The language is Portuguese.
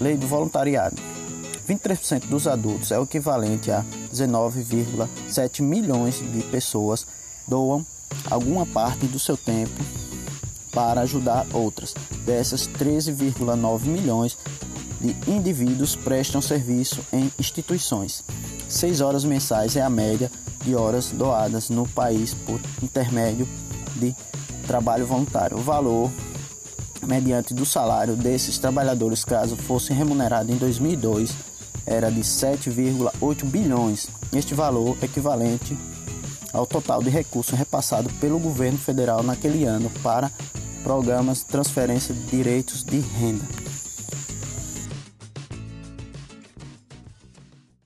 Lei do voluntariado. 23% dos adultos é o equivalente a 19,7 milhões de pessoas doam alguma parte do seu tempo para ajudar outras. Dessas, 13,9 milhões de indivíduos prestam serviço em instituições. 6 horas mensais é a média de horas doadas no país por intermédio de trabalho voluntário. O valor mediante do salário desses trabalhadores, caso fosse remunerado em 2002, era de 7,8 bilhões. Este valor equivalente ao total de recursos repassado pelo governo federal naquele ano para programas de transferência de direitos de renda.